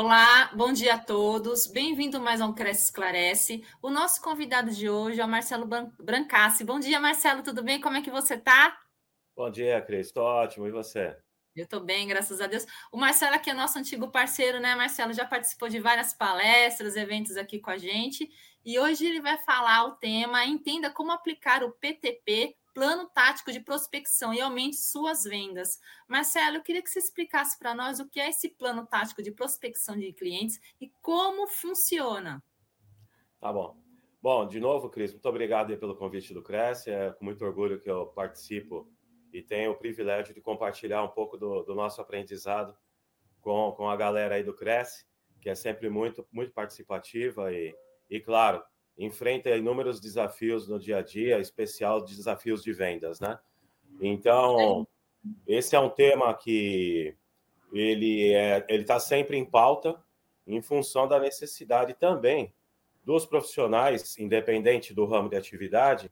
Olá, bom dia a todos. Bem-vindo mais a um Cresce Esclarece. O nosso convidado de hoje é o Marcelo Brancassi. Bom dia, Marcelo, tudo bem? Como é que você está? Bom dia, Cris. Estou ótimo. E você? Eu estou bem, graças a Deus. O Marcelo aqui é nosso antigo parceiro, né, Marcelo? Já participou de várias palestras, eventos aqui com a gente. E hoje ele vai falar o tema Entenda como aplicar o PTP plano tático de prospecção e aumente suas vendas. Marcelo, eu queria que você explicasse para nós o que é esse plano tático de prospecção de clientes e como funciona. Tá bom. Bom, de novo, Cris, muito obrigado pelo convite do Cresce. É com muito orgulho que eu participo e tenho o privilégio de compartilhar um pouco do, do nosso aprendizado com, com a galera aí do Cresce, que é sempre muito, muito participativa e, e claro, enfrenta inúmeros desafios no dia a dia, especial desafios de vendas, né? Então, esse é um tema que ele é, ele está sempre em pauta em função da necessidade também dos profissionais, independente do ramo de atividade,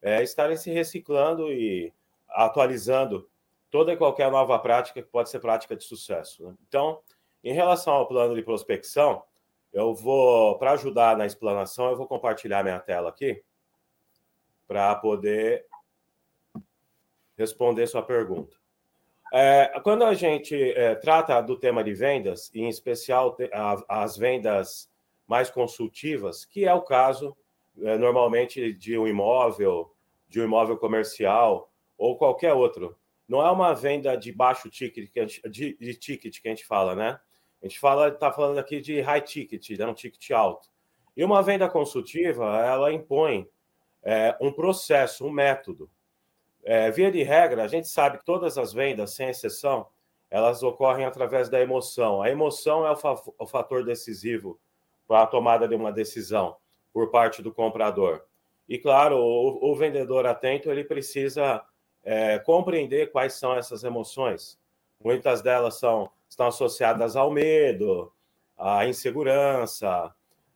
é, estarem se reciclando e atualizando toda e qualquer nova prática que pode ser prática de sucesso. Né? Então, em relação ao plano de prospecção, eu vou, para ajudar na explanação, eu vou compartilhar minha tela aqui para poder responder sua pergunta. É, quando a gente é, trata do tema de vendas, em especial as vendas mais consultivas, que é o caso é, normalmente de um imóvel, de um imóvel comercial ou qualquer outro, não é uma venda de baixo ticket, de, de ticket que a gente fala, né? A gente fala, está falando aqui de high ticket, né, um ticket alto. E uma venda consultiva, ela impõe é, um processo, um método. É, via de regra, a gente sabe que todas as vendas, sem exceção, elas ocorrem através da emoção. A emoção é o, fa o fator decisivo para a tomada de uma decisão por parte do comprador. E claro, o, o vendedor atento ele precisa é, compreender quais são essas emoções. Muitas delas são estão associadas ao medo, à insegurança,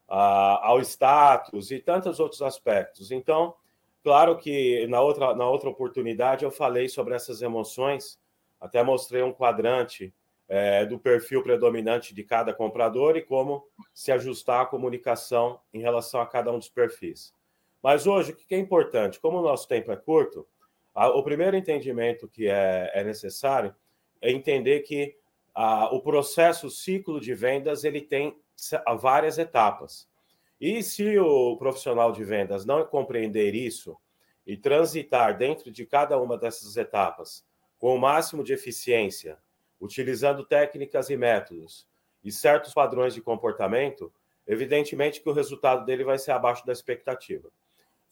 a, ao status e tantos outros aspectos. Então, claro que na outra, na outra oportunidade eu falei sobre essas emoções, até mostrei um quadrante é, do perfil predominante de cada comprador e como se ajustar a comunicação em relação a cada um dos perfis. Mas hoje, o que é importante? Como o nosso tempo é curto, o primeiro entendimento que é, é necessário é entender que o processo, o ciclo de vendas, ele tem várias etapas. E se o profissional de vendas não compreender isso e transitar dentro de cada uma dessas etapas com o máximo de eficiência, utilizando técnicas e métodos e certos padrões de comportamento, evidentemente que o resultado dele vai ser abaixo da expectativa.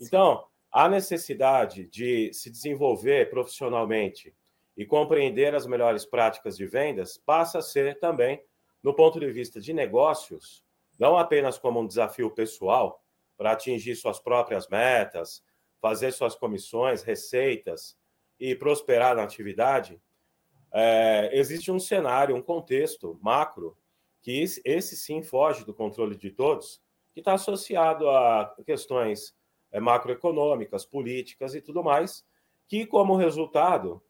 Então, a necessidade de se desenvolver profissionalmente e compreender as melhores práticas de vendas passa a ser também, no ponto de vista de negócios, não apenas como um desafio pessoal para atingir suas próprias metas, fazer suas comissões, receitas e prosperar na atividade, é, existe um cenário, um contexto macro, que esse sim foge do controle de todos, que está associado a questões é, macroeconômicas, políticas e tudo mais, que, como resultado,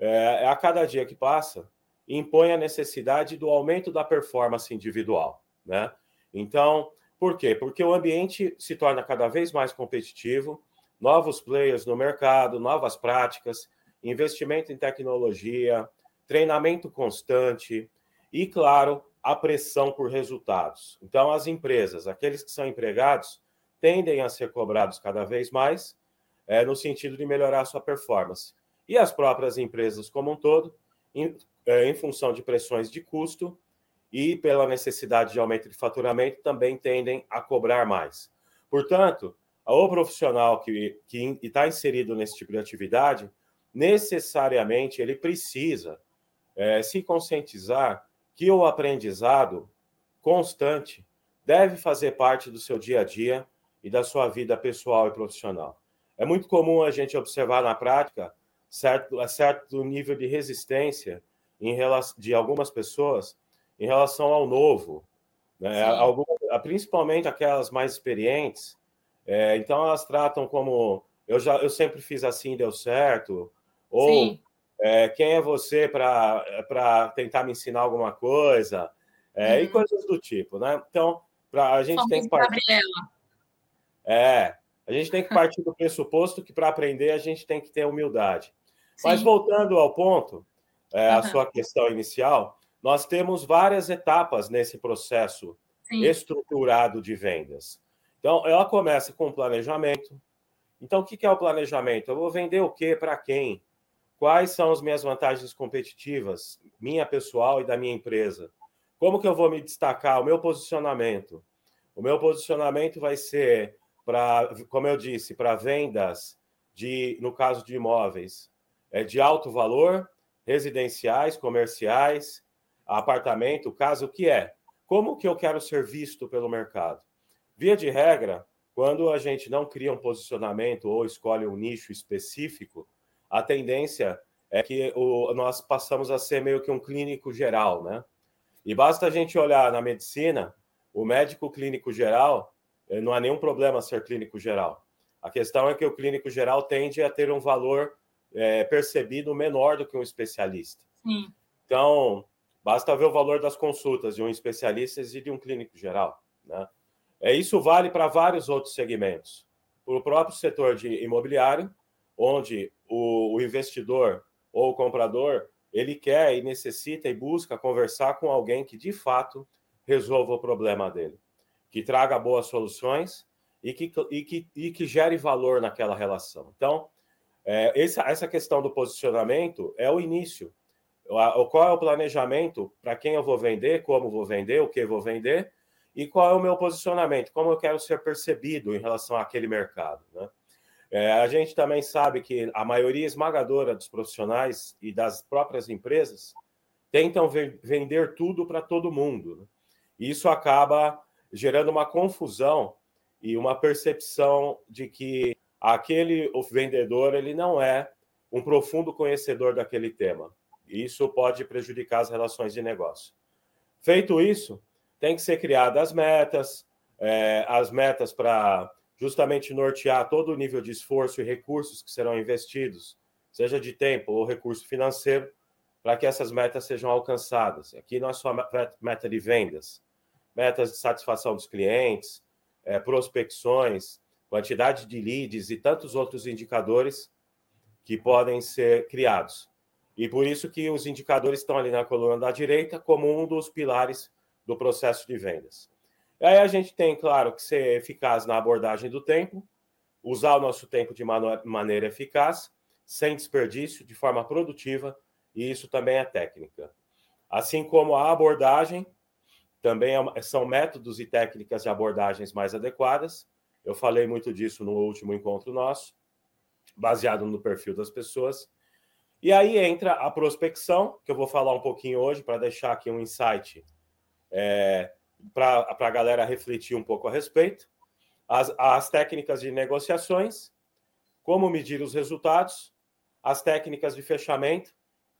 é, a cada dia que passa, impõe a necessidade do aumento da performance individual. Né? Então, por quê? Porque o ambiente se torna cada vez mais competitivo, novos players no mercado, novas práticas, investimento em tecnologia, treinamento constante e, claro, a pressão por resultados. Então, as empresas, aqueles que são empregados, tendem a ser cobrados cada vez mais é, no sentido de melhorar sua performance e as próprias empresas como um todo, em, é, em função de pressões de custo e pela necessidade de aumento de faturamento, também tendem a cobrar mais. Portanto, o profissional que está inserido nesse tipo de atividade, necessariamente ele precisa é, se conscientizar que o aprendizado constante deve fazer parte do seu dia a dia e da sua vida pessoal e profissional. É muito comum a gente observar na prática certo, certo nível de resistência em relação, de algumas pessoas em relação ao novo. Né? Algumas, principalmente aquelas mais experientes. É, então, elas tratam como eu já eu sempre fiz assim, deu certo. Ou é, quem é você para tentar me ensinar alguma coisa? é, uhum. e coisas do tipo, né? Então, pra, a gente Somos tem que partir. Gabriela. É, a gente tem que partir do pressuposto que para aprender a gente tem que ter humildade. Sim. Mas voltando ao ponto, é, uhum. a sua questão inicial, nós temos várias etapas nesse processo Sim. estruturado de vendas. Então, ela começa com planejamento. Então, o que é o planejamento? Eu vou vender o quê para quem? Quais são as minhas vantagens competitivas, minha pessoal e da minha empresa? Como que eu vou me destacar? O meu posicionamento. O meu posicionamento vai ser para, como eu disse, para vendas de, no caso de imóveis, é de alto valor, residenciais, comerciais, apartamento, caso que é. Como que eu quero ser visto pelo mercado? Via de regra, quando a gente não cria um posicionamento ou escolhe um nicho específico, a tendência é que o, nós passamos a ser meio que um clínico geral, né? E basta a gente olhar na medicina, o médico clínico geral, eh, não há nenhum problema ser clínico geral. A questão é que o clínico geral tende a ter um valor é, percebido menor do que um especialista. Sim. Então, basta ver o valor das consultas de um especialista e de um clínico geral. Né? É, isso vale para vários outros segmentos. Para o próprio setor de imobiliário, onde o, o investidor ou o comprador ele quer e necessita e busca conversar com alguém que de fato resolva o problema dele, que traga boas soluções e que, e que, e que gere valor naquela relação. Então, é, essa, essa questão do posicionamento é o início. O, qual é o planejamento para quem eu vou vender, como vou vender, o que vou vender e qual é o meu posicionamento, como eu quero ser percebido em relação àquele mercado. Né? É, a gente também sabe que a maioria esmagadora dos profissionais e das próprias empresas tentam vender tudo para todo mundo. Né? E isso acaba gerando uma confusão e uma percepção de que aquele vendedor ele não é um profundo conhecedor daquele tema. Isso pode prejudicar as relações de negócio. Feito isso, tem que ser criadas metas, é, as metas para justamente nortear todo o nível de esforço e recursos que serão investidos, seja de tempo ou recurso financeiro, para que essas metas sejam alcançadas. Aqui não é só meta de vendas, metas de satisfação dos clientes, é, prospecções, quantidade de leads e tantos outros indicadores que podem ser criados. E por isso que os indicadores estão ali na coluna da direita como um dos pilares do processo de vendas. E aí a gente tem, claro, que ser eficaz na abordagem do tempo, usar o nosso tempo de maneira eficaz, sem desperdício, de forma produtiva, e isso também é técnica. Assim como a abordagem, também é são métodos e técnicas de abordagens mais adequadas. Eu falei muito disso no último encontro nosso, baseado no perfil das pessoas. E aí entra a prospecção, que eu vou falar um pouquinho hoje para deixar aqui um insight é, para a galera refletir um pouco a respeito, as, as técnicas de negociações, como medir os resultados, as técnicas de fechamento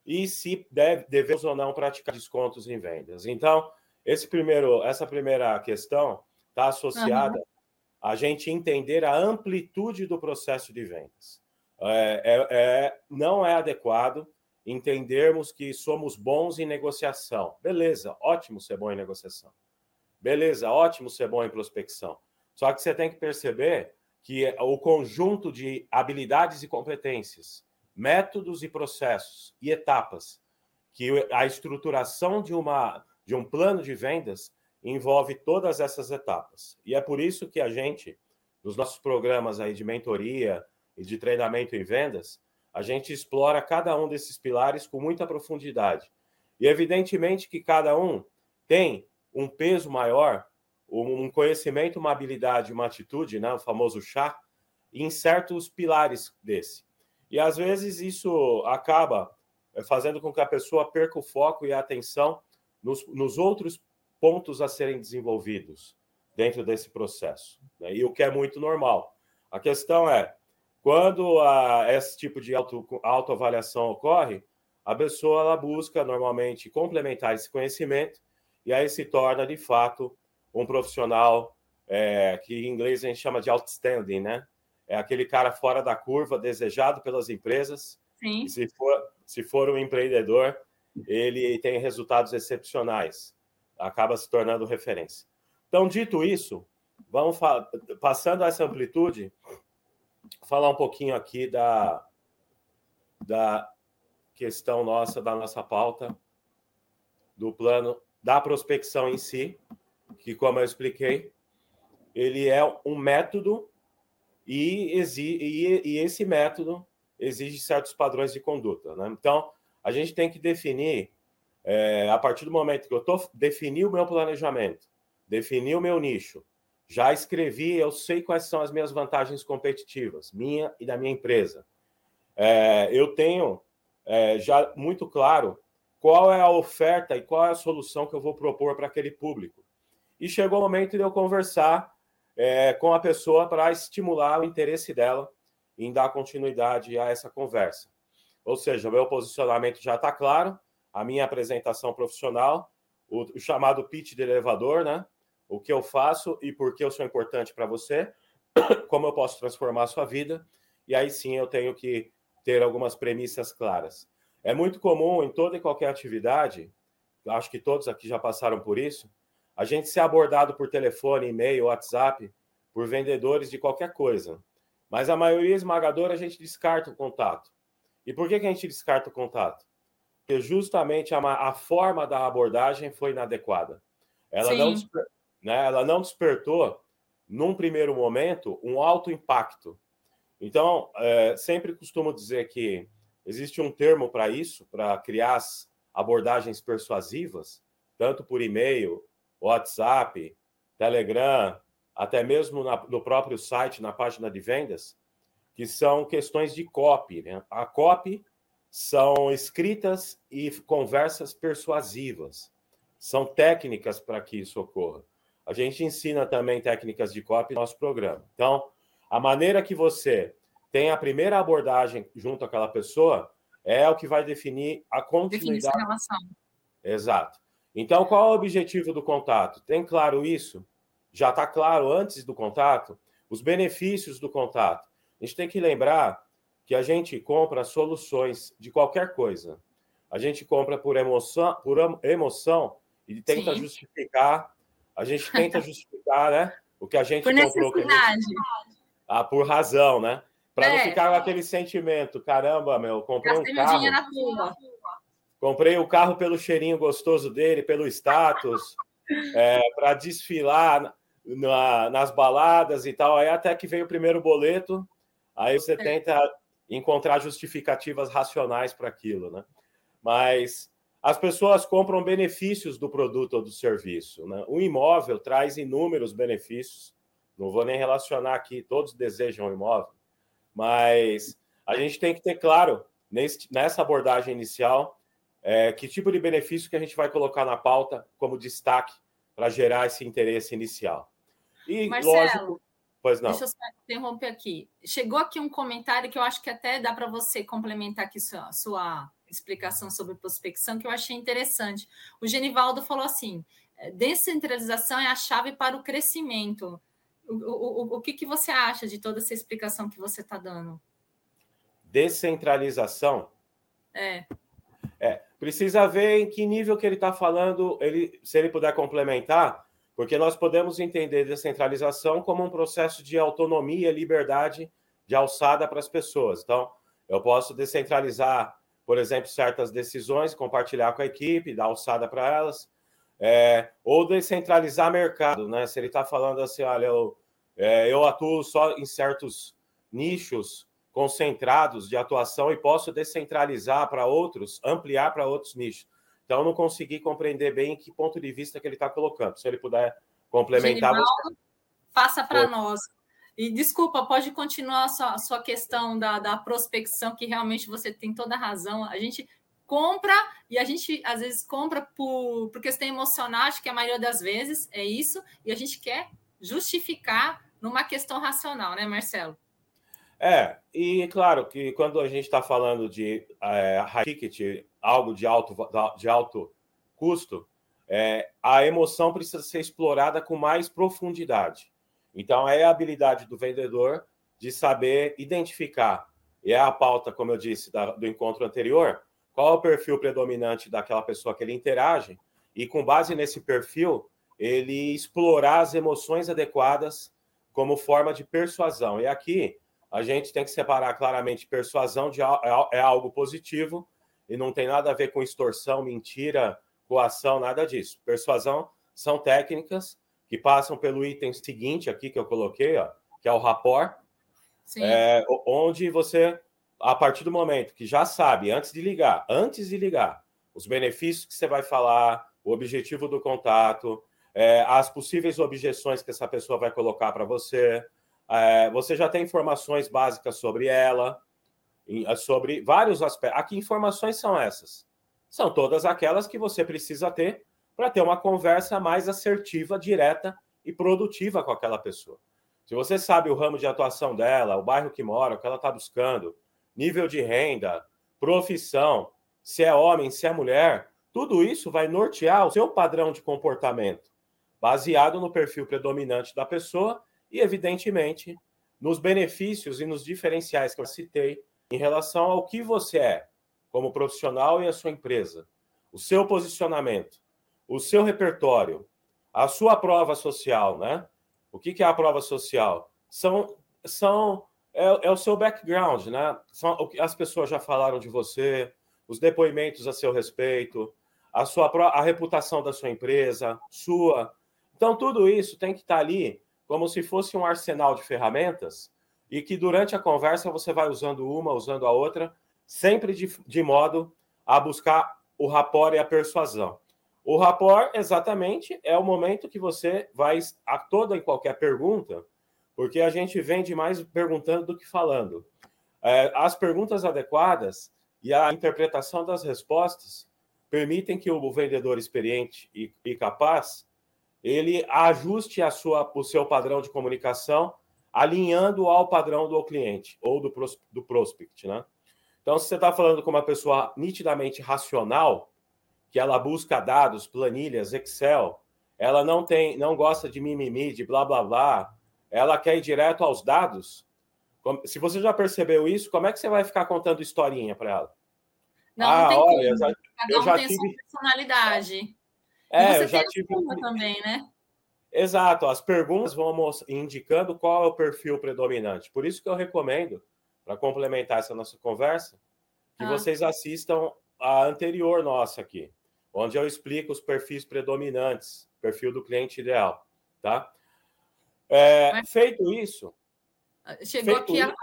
e se deve, devemos ou não praticar descontos em vendas. Então, esse primeiro, essa primeira questão está associada. A gente entender a amplitude do processo de vendas. É, é, é, não é adequado entendermos que somos bons em negociação. Beleza, ótimo ser bom em negociação. Beleza, ótimo ser bom em prospecção. Só que você tem que perceber que o conjunto de habilidades e competências, métodos e processos e etapas que a estruturação de uma de um plano de vendas envolve todas essas etapas. E é por isso que a gente nos nossos programas aí de mentoria e de treinamento em vendas, a gente explora cada um desses pilares com muita profundidade. E evidentemente que cada um tem um peso maior, um conhecimento, uma habilidade, uma atitude, né, o famoso chá, em certos pilares desse. E às vezes isso acaba eh, fazendo com que a pessoa perca o foco e a atenção nos, nos outros pontos a serem desenvolvidos dentro desse processo. Né? E o que é muito normal. A questão é, quando a, esse tipo de auto, autoavaliação ocorre, a pessoa ela busca normalmente complementar esse conhecimento e aí se torna, de fato, um profissional é, que em inglês a gente chama de outstanding, né? É aquele cara fora da curva, desejado pelas empresas. Sim. se for, se for um empreendedor, ele tem resultados excepcionais. Acaba se tornando referência. Então, dito isso, vamos passando essa amplitude, falar um pouquinho aqui da, da questão nossa, da nossa pauta, do plano da prospecção em si, que, como eu expliquei, ele é um método e, e, e esse método exige certos padrões de conduta. Né? Então, a gente tem que definir, é, a partir do momento que eu tô, defini o meu planejamento, defini o meu nicho, já escrevi, eu sei quais são as minhas vantagens competitivas, minha e da minha empresa. É, eu tenho é, já muito claro qual é a oferta e qual é a solução que eu vou propor para aquele público. E chegou o momento de eu conversar é, com a pessoa para estimular o interesse dela em dar continuidade a essa conversa. Ou seja, o meu posicionamento já está claro, a minha apresentação profissional, o, chamado pitch de elevador, né? O que eu faço e por que eu sou importante para você, como eu posso transformar a sua vida, e aí sim eu tenho que ter algumas premissas claras. É muito comum em toda e qualquer atividade, acho que todos aqui já passaram por isso, a gente ser abordado por telefone, e-mail, WhatsApp, por vendedores de qualquer coisa. Mas a maioria esmagadora a gente descarta o contato. E por que, que a gente descarta o contato? Justamente a, a forma da abordagem foi inadequada. Ela não, né, ela não despertou, num primeiro momento, um alto impacto. Então, é, sempre costumo dizer que existe um termo para isso, para criar as abordagens persuasivas, tanto por e-mail, WhatsApp, Telegram, até mesmo na, no próprio site, na página de vendas, que são questões de copy. Né? A copy são escritas e conversas persuasivas. São técnicas para que isso ocorra. A gente ensina também técnicas de copy no nosso programa. Então, a maneira que você tem a primeira abordagem junto àquela pessoa é o que vai definir a continuidade. Definir relação. Exato. Então, qual é o objetivo do contato? Tem claro isso? já está claro antes do contato os benefícios do contato. A gente tem que lembrar que a gente compra soluções de qualquer coisa. A gente compra por emoção, por emoção e tenta Sim. justificar. A gente tenta justificar, né? O que a gente por comprou. Necessidade. Gente... Ah, por razão, né? Para é. não ficar com aquele sentimento, caramba, meu, comprei Gastei um carro. Meu na Comprei o carro pelo cheirinho gostoso dele, pelo status, é, para desfilar na, nas baladas e tal. Aí até que vem o primeiro boleto, aí você tenta encontrar justificativas racionais para aquilo, né? Mas as pessoas compram benefícios do produto ou do serviço. Né? O imóvel traz inúmeros benefícios. Não vou nem relacionar aqui, todos desejam um imóvel, mas a gente tem que ter claro nesse, nessa abordagem inicial é, que tipo de benefício que a gente vai colocar na pauta como destaque para gerar esse interesse inicial. E, Marcelo, lógico, pois não. deixa eu só interromper aqui. Chegou aqui um comentário que eu acho que até dá para você complementar aqui sua, sua explicação sobre prospecção, que eu achei interessante. O Genivaldo falou assim: é, descentralização é a chave para o crescimento. O, o, o, o que, que você acha de toda essa explicação que você está dando? Descentralização? É. É, precisa ver em que nível que ele está falando, ele, se ele puder complementar, porque nós podemos entender descentralização como um processo de autonomia liberdade de alçada para as pessoas. Então, eu posso descentralizar, por exemplo, certas decisões, compartilhar com a equipe, dar alçada para elas, é, ou descentralizar mercado, né? Se ele está falando assim, olha, eu, é, eu atuo só em certos nichos concentrados de atuação e posso descentralizar para outros, ampliar para outros nichos. Então, não consegui compreender bem em que ponto de vista que ele está colocando. Se ele puder complementar. Genivaldo, faça para nós. E desculpa, pode continuar a sua, a sua questão da, da prospecção, que realmente você tem toda a razão. A gente compra e a gente às vezes compra por, por questão emocional, acho que a maioria das vezes é isso, e a gente quer justificar numa questão racional, né, Marcelo? É, e claro que quando a gente está falando de é, high ticket, algo de alto, de alto custo, é, a emoção precisa ser explorada com mais profundidade. Então, é a habilidade do vendedor de saber identificar, e é a pauta, como eu disse, da, do encontro anterior, qual é o perfil predominante daquela pessoa que ele interage e, com base nesse perfil, ele explorar as emoções adequadas como forma de persuasão. E aqui a gente tem que separar claramente persuasão de é, é algo positivo e não tem nada a ver com extorsão, mentira, coação, nada disso. Persuasão são técnicas que passam pelo item seguinte aqui que eu coloquei, ó, que é o rapport, é, onde você, a partir do momento que já sabe, antes de ligar, antes de ligar, os benefícios que você vai falar, o objetivo do contato, é, as possíveis objeções que essa pessoa vai colocar para você, é, você já tem informações básicas sobre ela, sobre vários aspectos. Aqui, informações são essas? São todas aquelas que você precisa ter para ter uma conversa mais assertiva, direta e produtiva com aquela pessoa. Se você sabe o ramo de atuação dela, o bairro que mora, o que ela está buscando, nível de renda, profissão, se é homem, se é mulher, tudo isso vai nortear o seu padrão de comportamento, baseado no perfil predominante da pessoa e, evidentemente, nos benefícios e nos diferenciais que eu citei em relação ao que você é como profissional e a sua empresa, o seu posicionamento, o seu repertório, a sua prova social, né? O que, é a prova social? São, são é, é, o seu background, né? São, as pessoas já falaram de você, os depoimentos a seu respeito, a sua a reputação da sua empresa, sua. Então tudo isso tem que estar ali como se fosse um arsenal de ferramentas e que durante a conversa você vai usando uma, usando a outra, sempre de, de modo a buscar o rapport e a persuasão. O rapport, exatamente, é o momento que você vai a toda e qualquer pergunta, porque a gente vende mais perguntando do que falando. É, as perguntas adequadas e a interpretação das respostas permitem que o vendedor experiente e, e capaz ele ajuste a sua, o seu padrão de comunicação, alinhando ao padrão do cliente ou do, do prospect, né? Então, se você está falando com uma pessoa nitidamente racional, que ela busca dados, planilhas, Excel, ela não tem, não gosta de mimimi, de blá blá blá, ela quer ir direto aos dados. Se você já percebeu isso, como é que você vai ficar contando historinha para ela? Não, ah, não tem olha, já, Cada um tem tive... sua personalidade. É, eu já tive também, né? Exato, as perguntas vão indicando qual é o perfil predominante. Por isso que eu recomendo, para complementar essa nossa conversa, que ah. vocês assistam a anterior nossa aqui onde eu explico os perfis predominantes, perfil do cliente ideal, tá? É, Mas... Feito isso... Chegou aqui isso, a...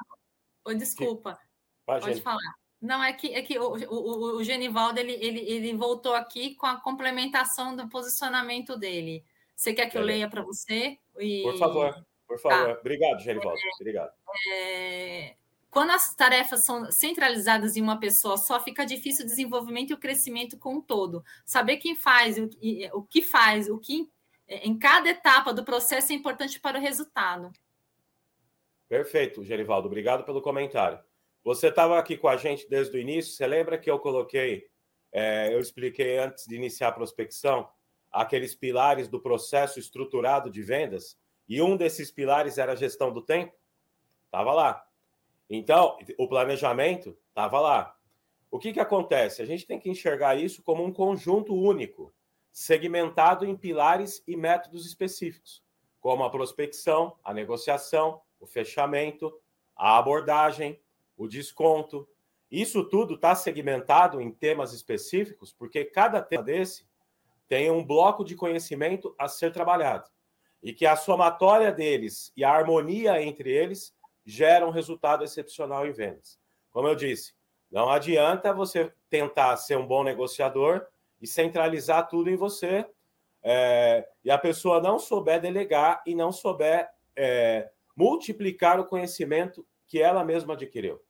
Oh, desculpa, pode, pode falar. Não, é que, é que o, o, o Genivaldo ele, ele, ele voltou aqui com a complementação do posicionamento dele. Você quer que eu leia para você? E... Por favor, por favor. Tá. Obrigado, Genivaldo. É, Obrigado. É, quando as tarefas são centralizadas em uma pessoa só, fica difícil o desenvolvimento e o crescimento com um todo. Saber quem faz, o, o que faz, o que em cada etapa do processo é importante para o resultado. Perfeito, Gerivaldo. Obrigado pelo comentário. Você estava aqui com a gente desde o início. Você lembra que eu coloquei, é, eu expliquei antes de iniciar a prospecção, aqueles pilares do processo estruturado de vendas? E um desses pilares era a gestão do tempo? Estava lá. Então, o planejamento estava lá. O que, que acontece? A gente tem que enxergar isso como um conjunto único, segmentado em pilares e métodos específicos, como a prospecção, a negociação, o fechamento, a abordagem, o desconto. Isso tudo está segmentado em temas específicos, porque cada tema desse tem um bloco de conhecimento a ser trabalhado. E que a somatória deles e a harmonia entre eles gera um resultado excepcional em vendas. Como eu disse, não adianta você tentar ser um bom negociador e centralizar tudo em você é, e a pessoa não souber delegar e não souber é, multiplicar o conhecimento que ela mesma adquiriu.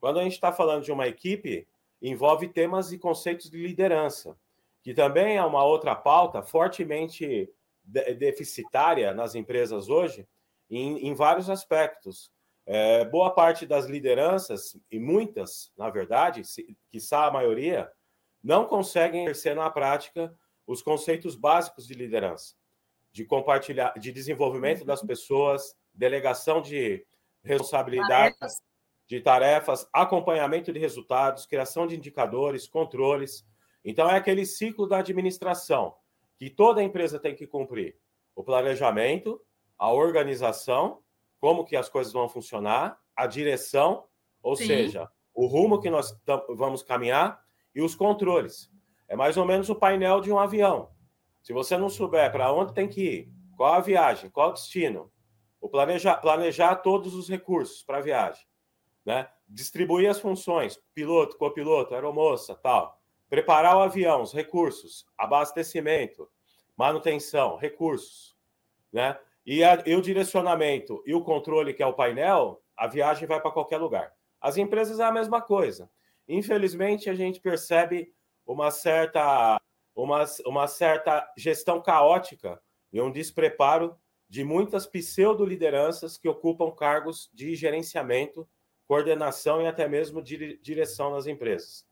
Quando a gente está falando de uma equipe, envolve temas e conceitos de liderança, que também é uma outra pauta fortemente deficitária nas empresas hoje, em, em vários aspectos. É, boa parte das lideranças, e muitas, na verdade, quiçá a maioria, não conseguem exercer na prática os conceitos básicos de liderança, de compartilhar, de desenvolvimento das uhum. pessoas, delegação de responsabilidades, de tarefas, acompanhamento de resultados, criação de indicadores, controles. Então, é aquele ciclo da administração, que toda empresa tem que cumprir: o planejamento, a organização, como que as coisas vão funcionar, a direção, ou Sim. seja, o rumo que nós vamos caminhar e os controles. É mais ou menos o painel de um avião. Se você não souber para onde tem que ir, qual a viagem, qual o destino, o planejar, planejar todos os recursos para a viagem, né? distribuir as funções, piloto, copiloto, aeromoça, tal, preparar o avião, os recursos, abastecimento, manutenção, recursos, né? E, a, e o direcionamento e o controle, que é o painel, a viagem vai para qualquer lugar. As empresas é a mesma coisa. Infelizmente, a gente percebe uma certa, uma, uma certa gestão caótica e um despreparo de muitas pseudo-lideranças que ocupam cargos de gerenciamento, coordenação e até mesmo direção nas empresas.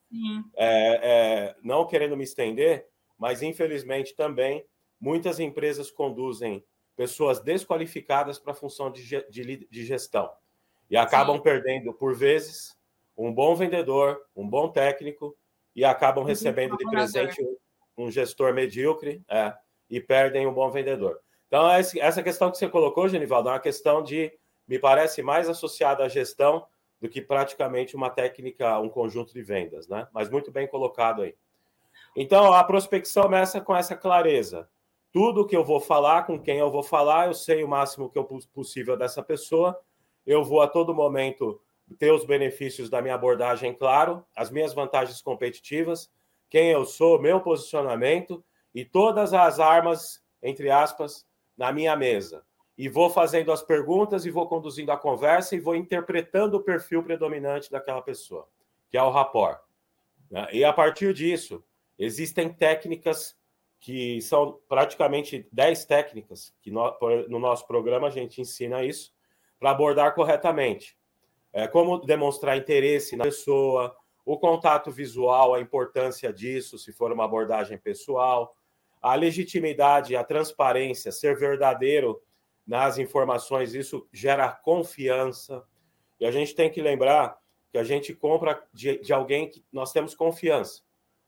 É, é, não querendo me estender, mas infelizmente também muitas empresas conduzem pessoas desqualificadas para a função de, de, de, gestão e acabam Sim. perdendo, por vezes, um bom vendedor, um bom técnico e acabam recebendo de presente um, um gestor medíocre é, e perdem um bom vendedor. Então, essa questão que você colocou, Genivaldo, é uma questão de, me parece, mais associada à gestão do que praticamente uma técnica, um conjunto de vendas, né? Mas muito bem colocado aí. Então, a prospecção começa com essa clareza. Tudo que eu vou falar, com quem eu vou falar, eu sei o máximo que eu possível dessa pessoa. Eu vou a todo momento ter os benefícios da minha abordagem claro, as minhas vantagens competitivas, quem eu sou, meu posicionamento e todas as armas, entre aspas, na minha mesa. E vou fazendo as perguntas e vou conduzindo a conversa e vou interpretando o perfil predominante daquela pessoa, que é o rapport. Né? E a partir disso, existem técnicas que são praticamente 10 técnicas, que no, nosso programa a gente ensina isso, para abordar corretamente. É, como demonstrar interesse na pessoa, o contato visual, a importância disso, se for uma abordagem pessoal, a legitimidade, a transparência, ser verdadeiro nas informações, isso gera confiança. E a gente tem que lembrar que a gente compra de, de alguém que nós temos confiança.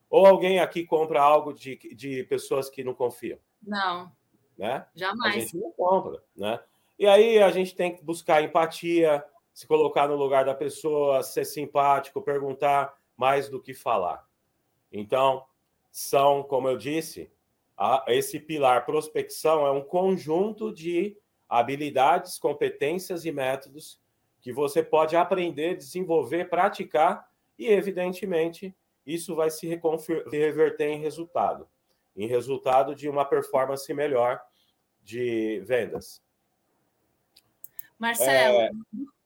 Ou alguém aqui compra algo de, de pessoas que não confiam? Não. Né? Jamais. A gente não compra, né? E aí a gente tem que buscar empatia, se colocar no lugar da pessoa, ser simpático, perguntar mais do que falar. Então, são, como eu disse, a, esse pilar prospecção é um conjunto de habilidades, competências e métodos que você pode aprender, desenvolver, praticar e, evidentemente, isso vai se reverter em resultado, em resultado de uma performance melhor de vendas. Marcelo, é...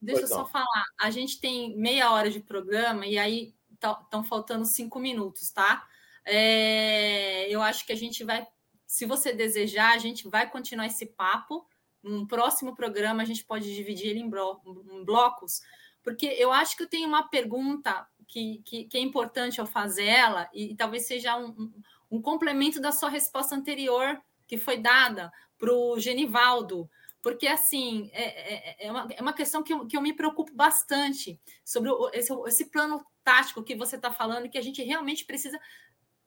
deixa eu só falar. A gente tem meia hora de programa e aí estão tá, faltando cinco minutos, tá? É, eu acho que a gente vai, se você desejar, a gente vai continuar esse papo. Num próximo programa, a gente pode dividir ele em, blo em blocos, porque eu acho que eu tenho uma pergunta que, que, que é importante eu fazer ela, e, e talvez seja um, um, um, complemento da sua resposta anterior, que foi dada para o Genivaldo. Porque, assim, é, é, é, uma, é uma questão que eu, que eu me preocupo bastante sobre o, esse, esse plano tático que você está falando, que a gente realmente precisa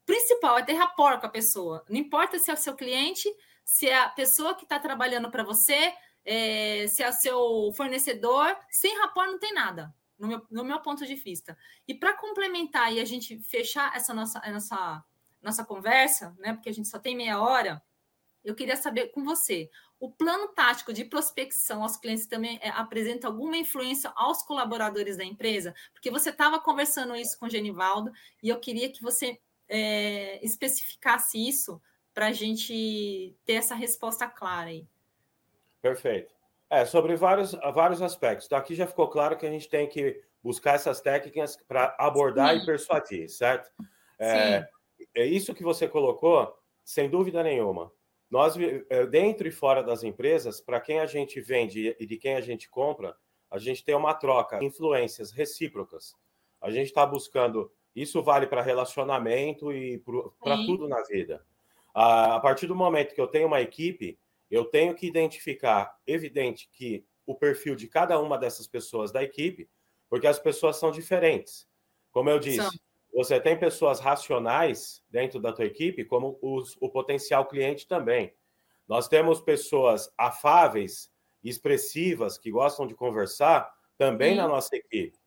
principal é ter rapport com a pessoa. Não importa se é o seu cliente, se é a pessoa que está trabalhando para você, é, se é o seu fornecedor, sem rapport não tem nada, no meu, no meu ponto de vista. E para complementar e a gente fechar essa nossa, nossa, nossa conversa, né, porque a gente só tem meia hora, eu queria saber com você, o plano tático de prospecção aos clientes também é, apresenta alguma influência aos colaboradores da empresa? Porque você estava conversando isso com o Genivaldo e eu queria que você é, especificasse isso para a gente ter essa resposta clara aí. Perfeito. É, sobre vários, vários aspectos. Então, aqui já ficou claro que a gente tem que buscar essas técnicas para abordar Sim. e persuadir, certo? É, é, isso que você colocou, sem dúvida nenhuma. Nós, é, dentro e fora das empresas, para quem a gente vende e de quem a gente compra, a gente tem uma troca, influências recíprocas. A gente está buscando isso vale para relacionamento e para tudo na vida. A partir do momento que eu tenho uma equipe, eu tenho que identificar, evidente, que o perfil de cada uma dessas pessoas da equipe, porque as pessoas são diferentes. Como eu disse, você tem pessoas racionais dentro da tua equipe, como os, o potencial cliente também. Nós temos pessoas afáveis, expressivas, que gostam de conversar, também Sim. na nossa equipe.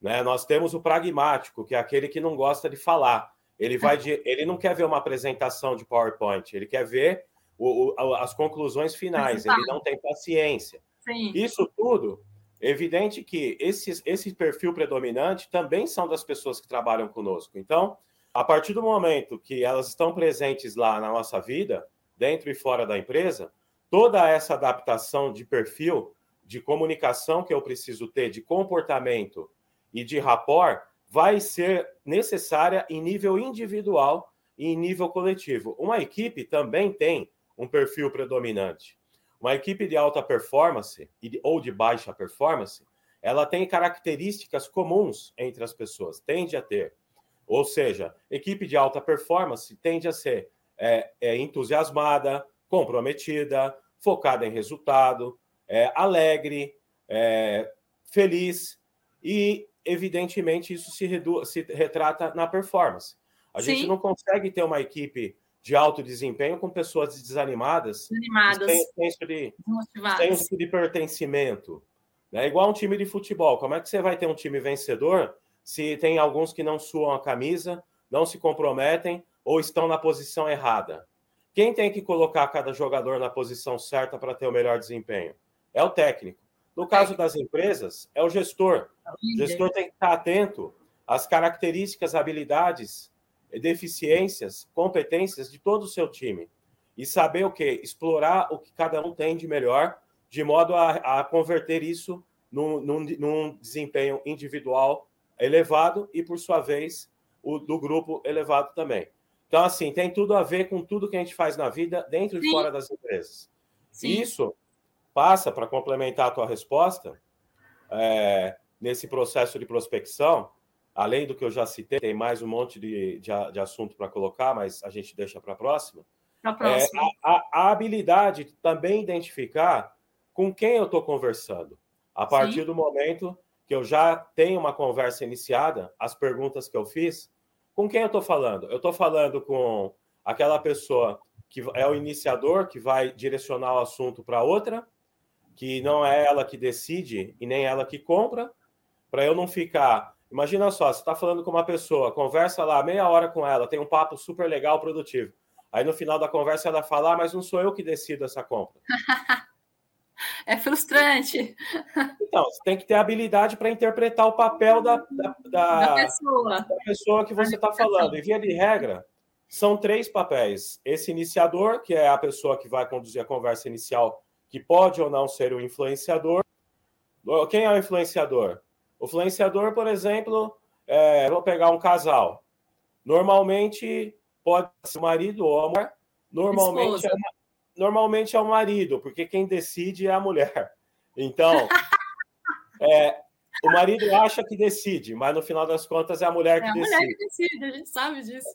Né? Nós temos o pragmático, que é aquele que não gosta de falar. Ele vai de, ele não quer ver uma apresentação de PowerPoint, ele quer ver o, o, as conclusões finais, ele não tem paciência. Sim. Isso tudo Evidente que esses, esse perfil predominante também são das pessoas que trabalham conosco. Então, a partir do momento que elas estão presentes lá na nossa vida, dentro e fora da empresa, toda essa adaptação de perfil, de comunicação que eu preciso ter, de comportamento e de rapport, vai ser necessária em nível individual e em nível coletivo. Uma equipe também tem um perfil predominante. Uma equipe de alta performance ou de baixa performance, ela tem características comuns entre as pessoas, tende a ter. Ou seja, equipe de alta performance tende a ser é, é entusiasmada, comprometida, focada em resultado, é, alegre, é, feliz e, evidentemente, isso se, se retrata na performance. A Sim. gente não consegue ter uma equipe de alto desempenho com pessoas desanimadas, desanimadas, sem senso de, senso de pertencimento. É igual um time de futebol. Como é que você vai ter um time vencedor se tem alguns que não suam a camisa, não se comprometem ou estão na posição errada? Quem tem que colocar cada jogador na posição certa para ter o melhor desempenho? É o técnico. No caso das empresas, é o gestor. É o gestor tem que estar atento às características, habilidades deficiências, competências de todo o seu time. E saber o que? Explorar o que cada um tem de melhor, de modo a, a converter isso num, num, num, desempenho individual elevado e, por sua vez, o do grupo elevado também. Então, assim, tem tudo a ver com tudo que a gente faz na vida, dentro Sim. e fora das empresas. Sim. Isso passa, para complementar a tua resposta, é, nesse processo de prospecção, além do que eu já citei, tem mais um monte de, de, de assunto para colocar, mas a gente deixa para a próxima. Para próxima. É, a, a, habilidade de também identificar com quem eu estou conversando. A partir Sim. do momento que eu já tenho uma conversa iniciada, as perguntas que eu fiz, com quem eu estou falando? Eu estou falando com aquela pessoa que é o iniciador, que vai direcionar o assunto para outra, que não é ela que decide e nem ela que compra, para eu não ficar Imagina só, você está falando com uma pessoa, conversa lá meia hora com ela, tem um papo super legal, produtivo. Aí no final da conversa ela fala, ah, mas não sou eu que decido essa compra. é frustrante. Então, você tem que ter habilidade para interpretar o papel da, da, da, da, pessoa. da pessoa que você está falando. E via de regra, são três papéis. Esse iniciador, que é a pessoa que vai conduzir a conversa inicial, que pode ou não ser o influenciador. Quem é o influenciador? O influenciador, por exemplo, é, vou pegar um casal. Normalmente pode ser o marido ou a mulher. Normalmente é, normalmente é o marido, porque quem decide é a mulher. Então, é, o marido acha que decide, mas no final das contas é a mulher que é a decide. mulher que decide, a gente sabe disso.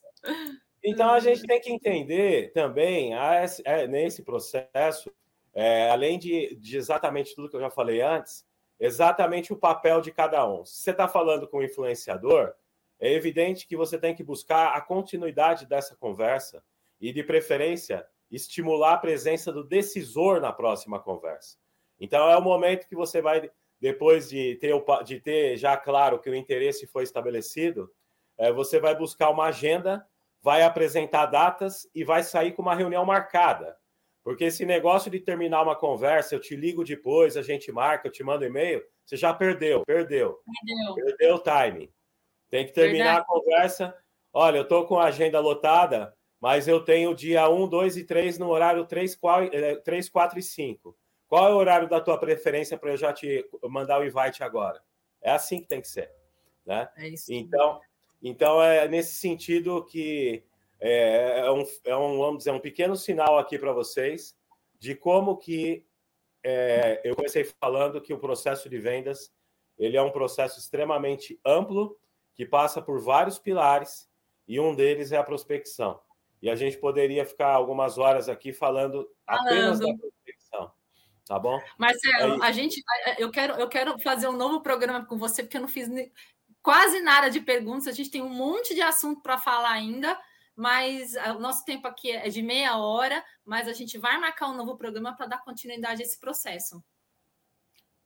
Então a gente tem que entender também é, nesse processo, é, além de, de, exatamente tudo que eu já falei antes, exatamente o papel de cada um. Se você está falando com o influenciador, é evidente que você tem que buscar a continuidade dessa conversa e, de preferência, estimular a presença do decisor na próxima conversa. Então, é o momento que você vai, depois de ter, de ter já claro que o interesse foi estabelecido, é, você vai buscar uma agenda, vai apresentar datas e vai sair com uma reunião marcada. Porque esse negócio de terminar uma conversa, eu te ligo depois, a gente marca, eu te mando e-mail, você já perdeu, perdeu. Perdeu, perdeu o time. Tem que terminar Verdade. a conversa. Olha, eu estou com a agenda lotada, mas eu tenho dia 1, 2 e 3 no horário 3, 4, 3 4 e 5. Qual é o horário da tua preferência para eu já te mandar o invite agora? É assim que tem que ser. Né? É isso. Então, então, é nesse sentido que é, é, um, é um, vamos dizer, um pequeno sinal aqui para vocês de como que é, eu comecei falando que o processo de vendas ele é um processo extremamente amplo que passa por vários pilares e um deles é a prospecção. E a gente poderia ficar algumas horas aqui falando, falando. apenas da prospecção. Tá bom? Marcelo, é a gente, eu quero, eu quero fazer um novo programa com você porque eu não fiz quase nada de perguntas, a gente tem um monte de assunto para falar ainda, mas o nosso tempo aqui é de meia hora, mas a gente vai marcar um novo programa para dar continuidade a esse processo.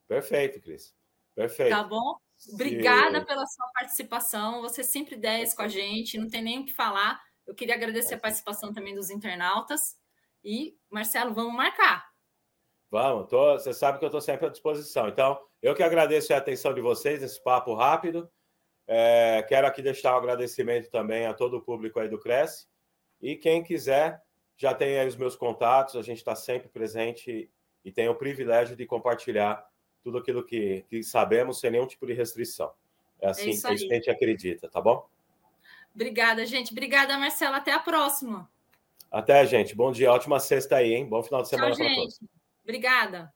Perfeito, Cris. Perfeito. Tá bom? Obrigada pela sua participação. Você sempre 10 com a gente, não tem nem o que falar. Eu queria agradecer a participação também dos internautas. E, Marcelo, vamos marcar. Vamos, tô, você sabe que eu estou sempre à disposição. Então, eu que agradeço a atenção de vocês nesse papo rápido. É, quero aqui deixar um agradecimento também a todo o público aí do Cresce. E quem quiser, já tem aí os meus contatos, a gente está sempre presente e tem o privilégio de compartilhar tudo aquilo que, que sabemos sem nenhum tipo de restrição. É assim é que a gente acredita, tá bom? Obrigada, gente. Obrigada, Marcela. Até a próxima. Até, gente. Bom dia. Ótima sexta aí, hein? Bom final de semana para todos. Obrigada.